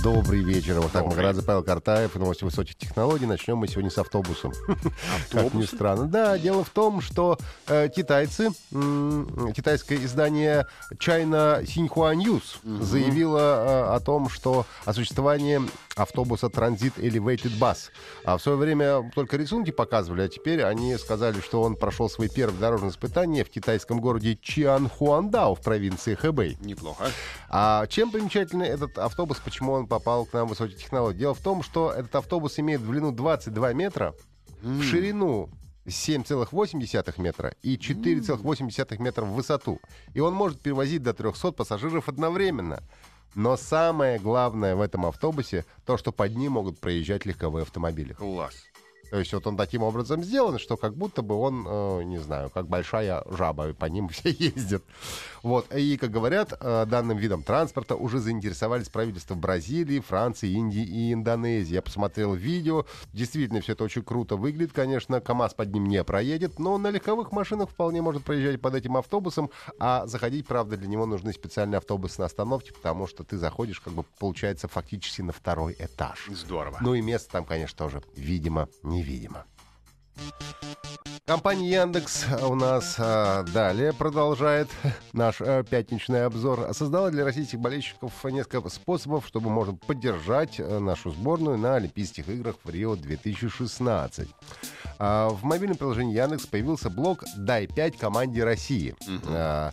Добрый вечер. Вот так. Маградзе Павел Картаев и новости высоких технологий. Начнем мы сегодня с автобусом. Как ни странно. Да, дело в том, что э, китайцы, китайское издание China Xinhua News заявило э, о том, что о существовании автобуса Transit Elevated Bus. А в свое время только рисунки показывали, а теперь они сказали, что он прошел свои первые дорожные испытания в китайском городе Чианхуандао в провинции Хэбэй. Неплохо. А чем примечательный этот автобус, почему он попал к нам в высокие технологии? Дело в том, что этот автобус имеет в длину 22 метра, в ширину 7,8 метра и 4,8 метра в высоту. И он может перевозить до 300 пассажиров одновременно. Но самое главное в этом автобусе то, что под ним могут проезжать легковые автомобили. Класс. То есть вот он таким образом сделан, что как будто бы он, э, не знаю, как большая жаба, и по ним все ездят. Вот. И, как говорят, э, данным видом транспорта уже заинтересовались правительства Бразилии, Франции, Индии и Индонезии. Я посмотрел видео. Действительно, все это очень круто выглядит, конечно. КАМАЗ под ним не проедет, но на легковых машинах вполне может проезжать под этим автобусом. А заходить, правда, для него нужны специальные автобусы на остановке, потому что ты заходишь, как бы, получается, фактически на второй этаж. Здорово. Ну и место там, конечно, тоже, видимо, невидимо. Компания Яндекс у нас а, далее продолжает наш а, пятничный обзор. Создала для российских болельщиков несколько способов, чтобы можно поддержать а, нашу сборную на Олимпийских играх в Рио 2016. А, в мобильном приложении Яндекс появился блок «Дай 5 команде России». А, а,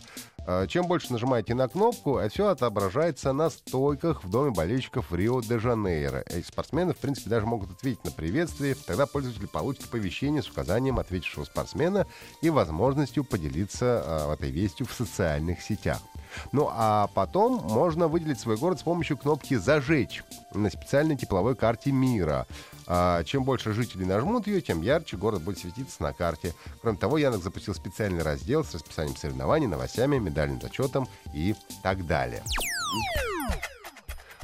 Чем больше нажимаете на кнопку, все отображается на стойках в доме болельщиков Рио-де-Жанейро. И спортсмены, в принципе, даже могут ответить на приветствие. Тогда пользователь получит оповещение с указанием ответившего спортсмена и возможностью поделиться а, этой вестью в социальных сетях. Ну а потом можно выделить свой город с помощью кнопки «Зажечь» на специальной тепловой карте мира. А, чем больше жителей нажмут ее, тем ярче город будет светиться на карте. Кроме того, Яндекс запустил специальный раздел с расписанием соревнований, новостями, медальным зачетом и так далее.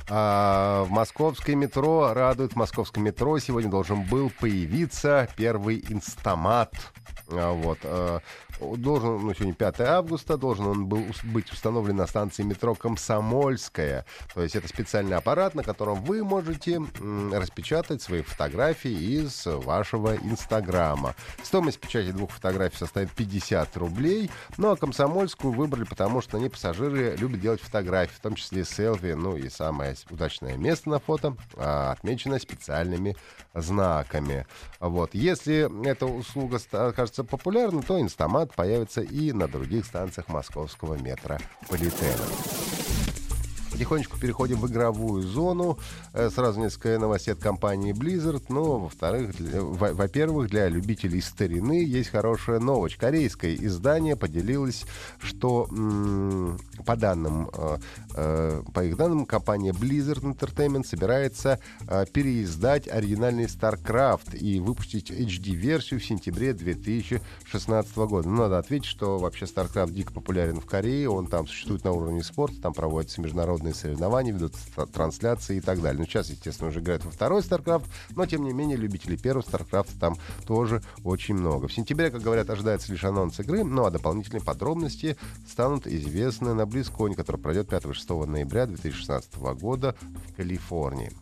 А, в московское метро радует. В московском метро сегодня должен был появиться первый инстамат. А, Вот. а, Должен, ну, сегодня 5 августа, должен он был быть установлен на станции метро Комсомольская. То есть это специальный аппарат, на котором вы можете распечатать свои фотографии из вашего Инстаграма. Стоимость печати двух фотографий составит 50 рублей. Ну а Комсомольскую выбрали, потому что ней пассажиры любят делать фотографии, в том числе селфи. Ну и самое удачное место на фото а, отмечено специальными знаками. Вот. Если эта услуга ста- окажется популярной, то Инстамат появится и на других станциях московского метрополитена. Потихонечку переходим в игровую зону. Э, Сразу несколько новостей от компании Blizzard. Ну, во-вторых, во-первых, для любителей старины есть хорошая новость. Корейское издание поделилось, что по данным, э, э, по их данным, компания Blizzard Entertainment собирается переиздать оригинальный StarCraft и выпустить HD-версию в сентябре 2016 года. Ну, надо ответить, что вообще StarCraft дико популярен в Корее, он там существует на уровне спорта, там проводятся международные соревнования, ведутся тра- трансляции и так далее. Ну, сейчас, естественно, уже играют во второй StarCraft, но, тем не менее, любителей первого StarCraft там тоже очень много. В сентябре, как говорят, ожидается лишь анонс игры, ну, а дополнительные подробности станут известны на BlizzCon, который пройдет 5-6 ноября 2016 года в Калифорнии.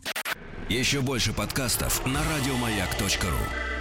Еще больше подкастов на радиомаяк.ру.